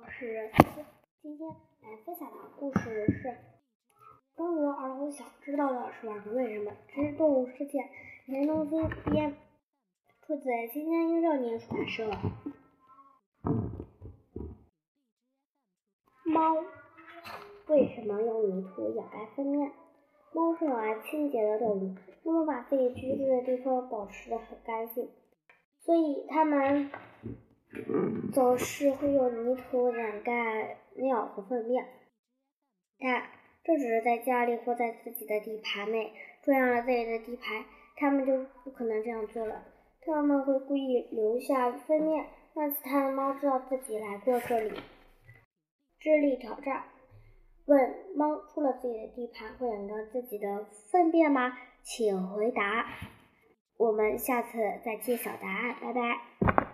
我是今天来分享的故事是《中国儿童想知道的十万个为什么之动物世界》田东新编，出自新疆一少年出版社。猫为什么用泥土掩盖粪便？猫是爱清洁的动物，它们把自己居住的地方保持得很干净，所以它们总是会用泥土掩盖尿和粪便。但这只是在家里或在自己的地盘内，注意了自己的地盘，它们就不可能这样做了。它们会故意留下粪便，让其他的猫知道自己来过这里。智力挑战。问猫出了自己的地盘会掩盖自己的粪便吗？请回答。我们下次再揭晓答案。拜拜。